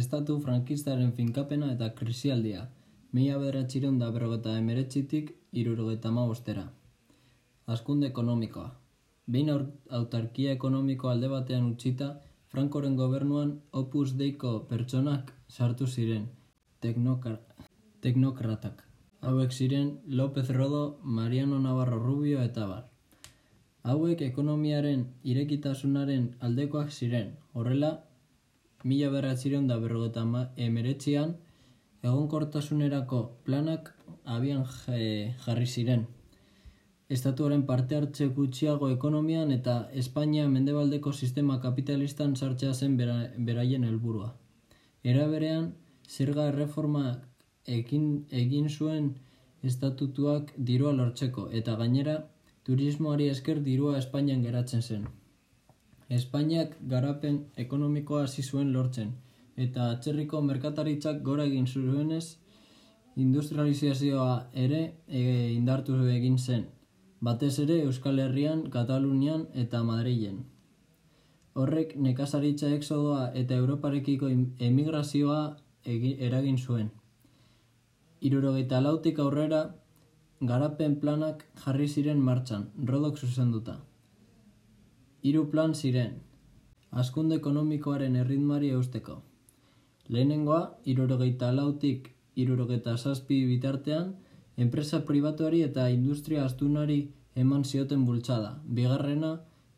Estatu frankistaren finkapena eta krisialdia, mila bederatxireun da berrogeta emeretxitik irurogeta bostera. Askunde ekonomikoa. Behin autarkia ekonomiko alde batean utzita, Frankoren gobernuan opus deiko pertsonak sartu ziren, teknokratak. Hauek ziren López Rodo, Mariano Navarro Rubio eta bar. Hauek ekonomiaren irekitasunaren aldekoak ziren, horrela, mila beratzireun da berrogeta emeretzian, egonkortasunerako planak abian jarri ziren. Estatuaren parte hartze gutxiago ekonomian eta Espainia mendebaldeko sistema kapitalistan sartzea zen beraien helburua. Era berean, zerga erreforma egin, egin zuen estatutuak dirua lortzeko eta gainera turismoari esker dirua Espainian geratzen zen. Espainiak garapen ekonomikoa hasi zuen lortzen eta atzerriko merkataritzak gora egin zuenez industrializazioa ere e, indartu egin zen batez ere Euskal Herrian, Katalunian eta Madrilen. Horrek nekazaritza exodoa eta Europarekiko emigrazioa eragin zuen. Irurogeita lautik aurrera, garapen planak jarri ziren martxan, rodok zuzenduta. Hiru plan ziren, askunde ekonomikoaren erritmari eusteko. Lehenengoa, irurogeita lautik irurogeita zazpi bitartean, enpresa pribatuari eta industria astunari eman zioten bultzada. Bigarrena,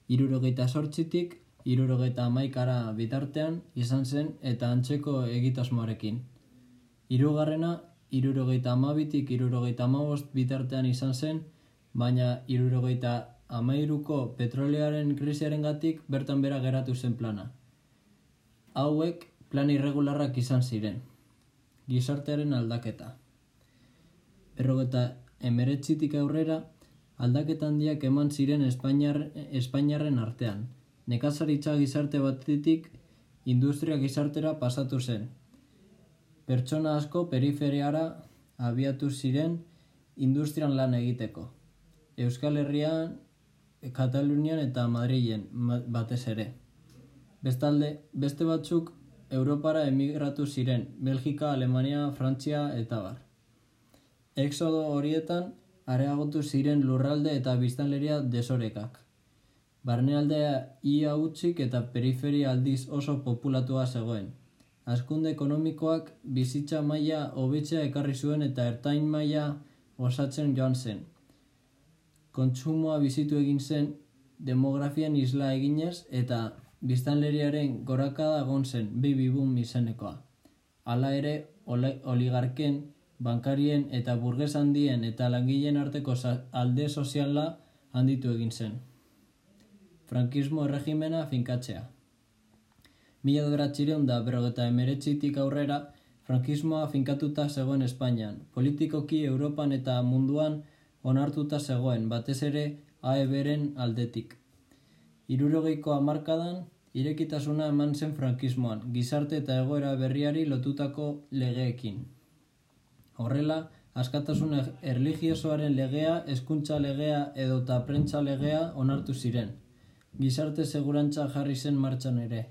irurogeita sortzitik, irurogeita amaikara bitartean izan zen eta antzeko egitasmoarekin. Hirugarrena, irurogeita amabitik, irurogeita amabost bitartean izan zen, baina irurogeita amairuko petrolearen krisiaren gatik bertan bera geratu zen plana. Hauek plan irregularrak izan ziren. Gizartearen aldaketa berrogeta emeretzitik aurrera, aldaketa handiak eman ziren Espainiar, Espainiarren artean. Nekazaritza gizarte batetik industria gizartera pasatu zen. Pertsona asko periferiara abiatu ziren industrian lan egiteko. Euskal Herrian, Katalunian eta Madrilen batez ere. Bestalde, beste batzuk Europara emigratu ziren, Belgika, Alemania, Frantzia eta bar. Exodo horietan areagotu ziren lurralde eta biztanleria desorekak. Barnealdea ia utzik eta periferia aldiz oso populatua zegoen. Azkunde ekonomikoak bizitza maila hobetzea ekarri zuen eta ertain maila osatzen joan zen. Kontsumoa bizitu egin zen demografian isla eginez eta biztanleriaren gorakada egon zen baby boom izenekoa. Hala ere, oligarken bankarien eta burges handien eta langileen arteko alde soziala handitu egin zen. Frankismo erregimena finkatzea. Mila doratxireun da berrogeta emeretzitik aurrera, frankismoa finkatuta zegoen Espainian. Politikoki Europan eta munduan onartuta zegoen, batez ere AEB-ren aldetik. Irurogeiko amarkadan, irekitasuna eman zen frankismoan, gizarte eta egoera berriari lotutako legeekin. Horrela, askatasun erligiosoaren legea, hezkuntza legea edo eta prentza legea onartu ziren. Gizarte segurantza jarri zen martxan ere.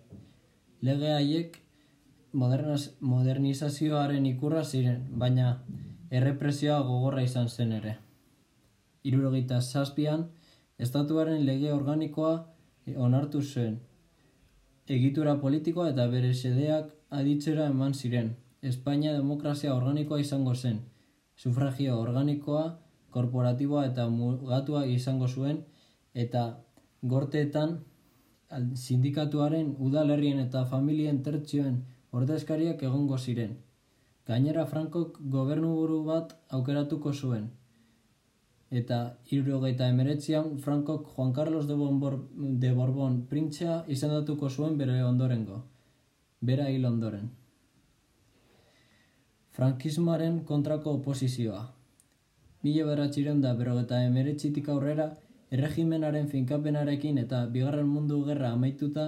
Lege haiek modernizazioaren ikurra ziren, baina errepresioa gogorra izan zen ere. Irurogeita zazpian, estatuaren lege organikoa onartu zen. Egitura politikoa eta bere sedeak aditzera eman ziren. Espainia demokrazia organikoa izango zen, sufragio organikoa, korporatiboa eta mugatua izango zuen, eta gorteetan sindikatuaren udalerrien eta familien tertzioen ordezkariak egongo ziren. Gainera Frankok gobernu buru bat aukeratuko zuen. Eta irurogeita emeretzian Frankok Juan Carlos de, Bonbor, de Borbon printzea izendatuko zuen bere ondorengo. Bera hil ondoren. Frankismoaren kontrako oposizioa. Mila beratxiren da berrogeta emeretxitik aurrera, erregimenaren finkapenarekin eta bigarren mundu gerra amaituta,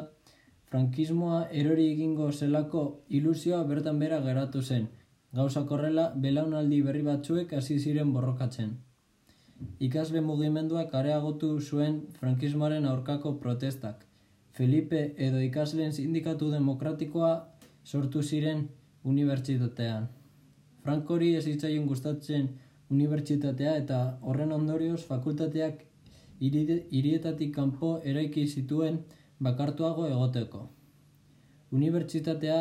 frankismoa erori egingo zelako ilusioa bertan bera geratu zen, gauza korrela belaunaldi berri batzuek hasi ziren borrokatzen. Ikasle mugimenduak areagotu zuen frankismoaren aurkako protestak. Felipe edo ikasleen sindikatu demokratikoa sortu ziren unibertsitatean. Frankori ez zitzaion gustatzen unibertsitatea eta horren ondorioz fakultateak hirietatik kanpo eraiki zituen bakartuago egoteko. Unibertsitatea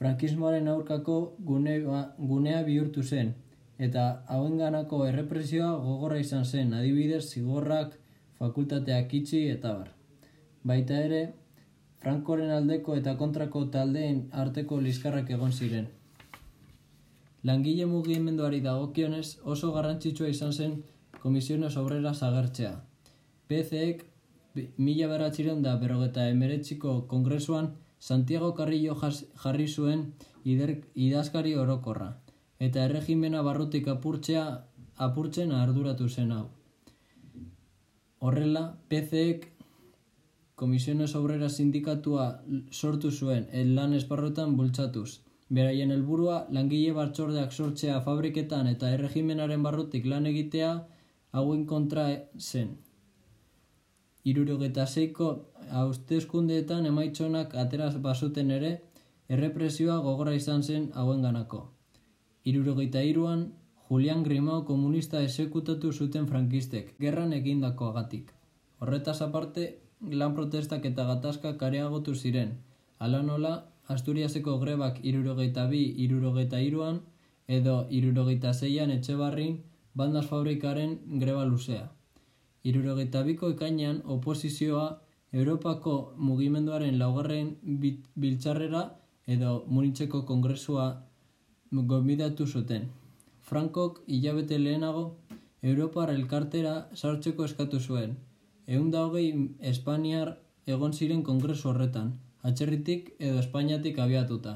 frankismoaren aurkako gunea, gunea bihurtu zen, eta hauenganako errepresioa gogorra izan zen, adibidez zigorrak fakultateak itxi eta bar. Baita ere, Frankoren aldeko eta kontrako taldeen arteko liskarrak egon ziren. Langile mugimenduari dagokionez oso garrantzitsua izan zen komisiones obrera zagertzea. PCek mila beratxiren da berrogeta emeretziko kongresuan Santiago Carrillo jarri zuen idazkari orokorra, eta erregimena barrutik apurtzea apurtzen arduratu zen hau. Horrela, PCek Komisiones Obrera Sindikatua sortu zuen el lan esparrotan bultzatuz. Beraien helburua langile bartxordeak sortzea fabriketan eta erregimenaren barrutik lan egitea hauen kontra zen. Irurogeta zeiko haustezkundeetan emaitzonak ateraz basuten ere, errepresioa gogora izan zen hauen ganako. Irurogeita iruan, Julian Grimao komunista esekutatu zuten frankistek, gerran egindako agatik. Horretaz aparte, lan protestak eta gatazka kareagotu ziren. Hala nola, Asturiaseko grebak irurogeita bi irurogeita iruan edo irurogeita zeian etxe barrin bandas fabrikaren greba luzea. Irurogeita biko ekainan oposizioa Europako mugimenduaren laugarren biltzarrera edo munitzeko kongresua gombidatu zuten. Frankok hilabete lehenago Europar elkartera sartzeko eskatu zuen, Egun da hogei Espainiar egon ziren kongresu horretan, atxerritik edo Espainiatik abiatuta.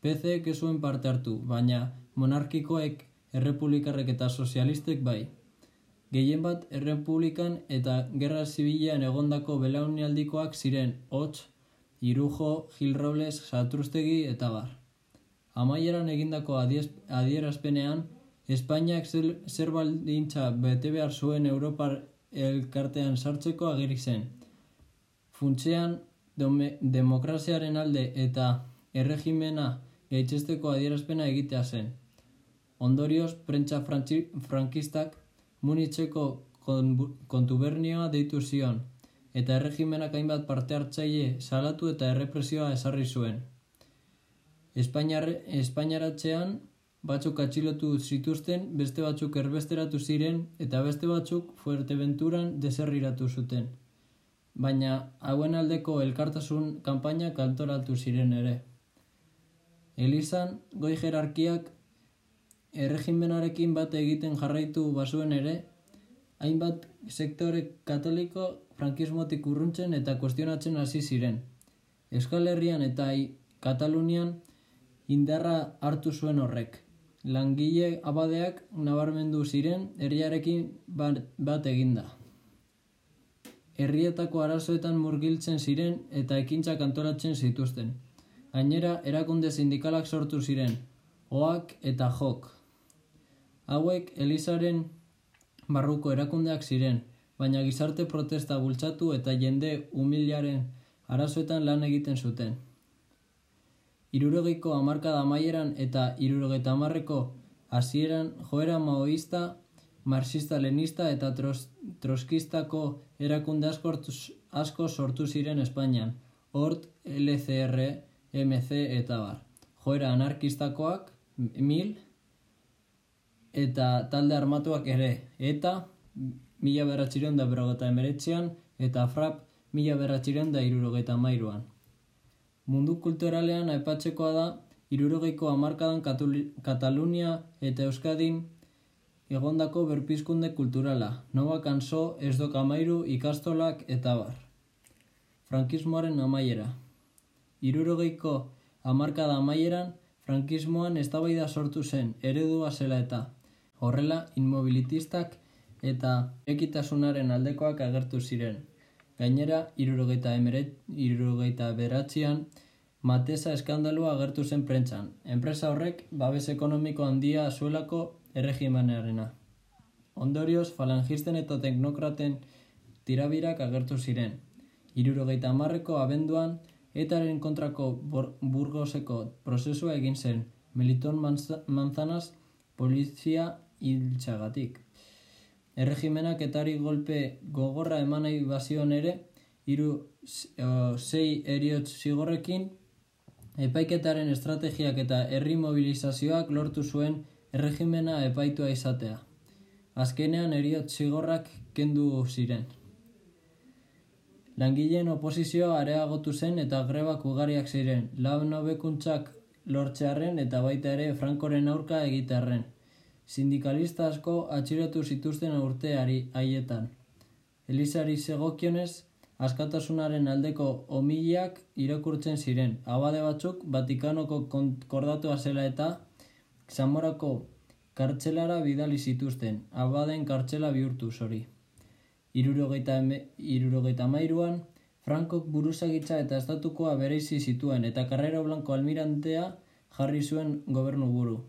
PCek ez zuen parte hartu, baina monarkikoek, errepublikarrek eta sozialistek bai. Gehien bat errepublikan eta gerra zibilean egondako belaunialdikoak ziren hots, irujo, Gil Robles, Satrustegi eta bar. Amaieran egindako adierazpenean, Espainiak zer baldintza bete behar zuen Europar elkartean sartzeko agiri zen. Funtzean, demokraziaren alde eta erregimena gaitzesteko adierazpena egitea zen. Ondorioz, prentsa frankistak munitzeko kontubernioa deitu zion, eta erregimenak hainbat parte hartzaile salatu eta errepresioa esarri zuen. Espainiaratzean, batzuk atxilotu zituzten, beste batzuk erbesteratu ziren eta beste batzuk Fuerteventuran deserriratu zuten. Baina hauen aldeko elkartasun kanpaina kantoratu ziren ere. Elizan, goi jerarkiak erregimenarekin bat egiten jarraitu bazuen ere, hainbat sektore katoliko frankismotik urruntzen eta kuestionatzen hasi ziren. Euskal Herrian eta Katalunian indarra hartu zuen horrek langile abadeak nabarmendu ziren herriarekin bat eginda. Herrietako arazoetan murgiltzen ziren eta ekintzak antolatzen zituzten. Gainera, erakunde sindikalak sortu ziren, oak eta jok. Hauek, Elizaren barruko erakundeak ziren, baina gizarte protesta bultzatu eta jende humilaren arazoetan lan egiten zuten. Irurogeiko amarkada maieran eta irurogeita amarreko hasieran joera maoista, marxista-lenista eta tros, troskistako erakunde asko, asko sortu ziren Espainian, Hort, LCR, MC eta bar. Joera anarkistakoak, mil, eta talde armatuak ere, eta mila beratxireon da berrogeta emeretzean, eta frap mila beratxireon da irurogeita mairuan. Mundu kulturalean aipatzekoa da, irurogeiko amarkadan Katalunia eta Euskadin egondako berpizkunde kulturala, noa kanso, ez dokamairu, ikastolak eta bar. Frankismoaren amaiera. Irurogeiko amarkada amaieran, frankismoan eztabaida sortu zen, eredua zela eta horrela inmobilitistak eta ekitasunaren aldekoak agertu ziren. Gainera, irurogeita emeret, irurogeita beratzean, Matesa eskandalua agertu zen prentzan. Enpresa horrek, babes ekonomiko handia zuelako erregimanearena. Ondorioz, falangisten eta teknokraten tirabirak agertu ziren. Irurogeita amarreko abenduan, Etaren kontrako burgoseko prozesua egin zen, Meliton Manzanas polizia hiltxagatik. Erregimenak etari golpe gogorra eman nahi bazion ere, iru sei eriotz zigorrekin, epaiketaren estrategiak eta herri mobilizazioak lortu zuen erregimena epaitua izatea. Azkenean eriotz zigorrak kendu ziren. Langileen oposizioa areagotu zen eta grebak ugariak ziren, lan hobekuntzak lortzearen eta baita ere Frankoren aurka egitearren. Sindikalista asko atxilotu zituzten urteari haietan. Elisari segokionez, askatasunaren aldeko omiliak irakurtzen ziren. Abade batzuk, Vatikanoko konkordatua zela eta Zamorako kartzelara bidali zituzten. Abaden kartzela bihurtu, zori irurogeita mairuan, Frankok buruzagitza eta estatukoa bereizi zituen eta Carrero Blanco almirantea jarri zuen gobernu buru.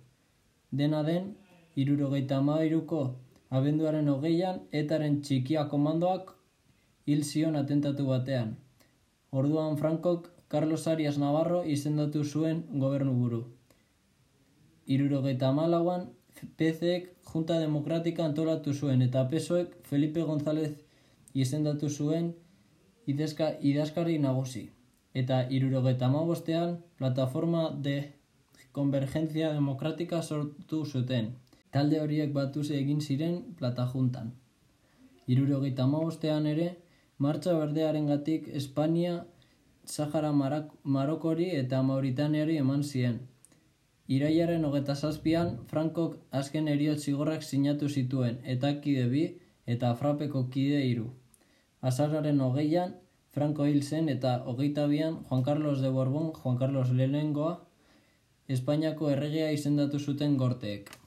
Dena den, irurogeita mairuko abenduaren hogeian, etaren txikia komandoak hil zion atentatu batean. Orduan Frankok Carlos Arias Navarro izendatu zuen gobernu buru. Irurogeita malauan, PCek Junta Demokratika antolatu zuen eta PSOek Felipe González izendatu zuen idazka, idazkari nagusi. Eta irurogeta bostean Plataforma de Convergencia Demokratika sortu zuten. Talde horiek batuz egin ziren Platajuntan. Irurogeita bostean ere, Martxa Berdearen gatik Espania, Sahara Marokori eta Mauritaniari eman ziren. Iraiaren hogeta zazpian, Frankok azken eriot zigorrak sinatu zituen, eta kide bi, eta frapeko kide hiru. Azararen hogeian, Franko hil zen eta hogeita bian, Juan Carlos de Borbón, Juan Carlos Lehenengoa, Espainiako erregea izendatu zuten gorteek.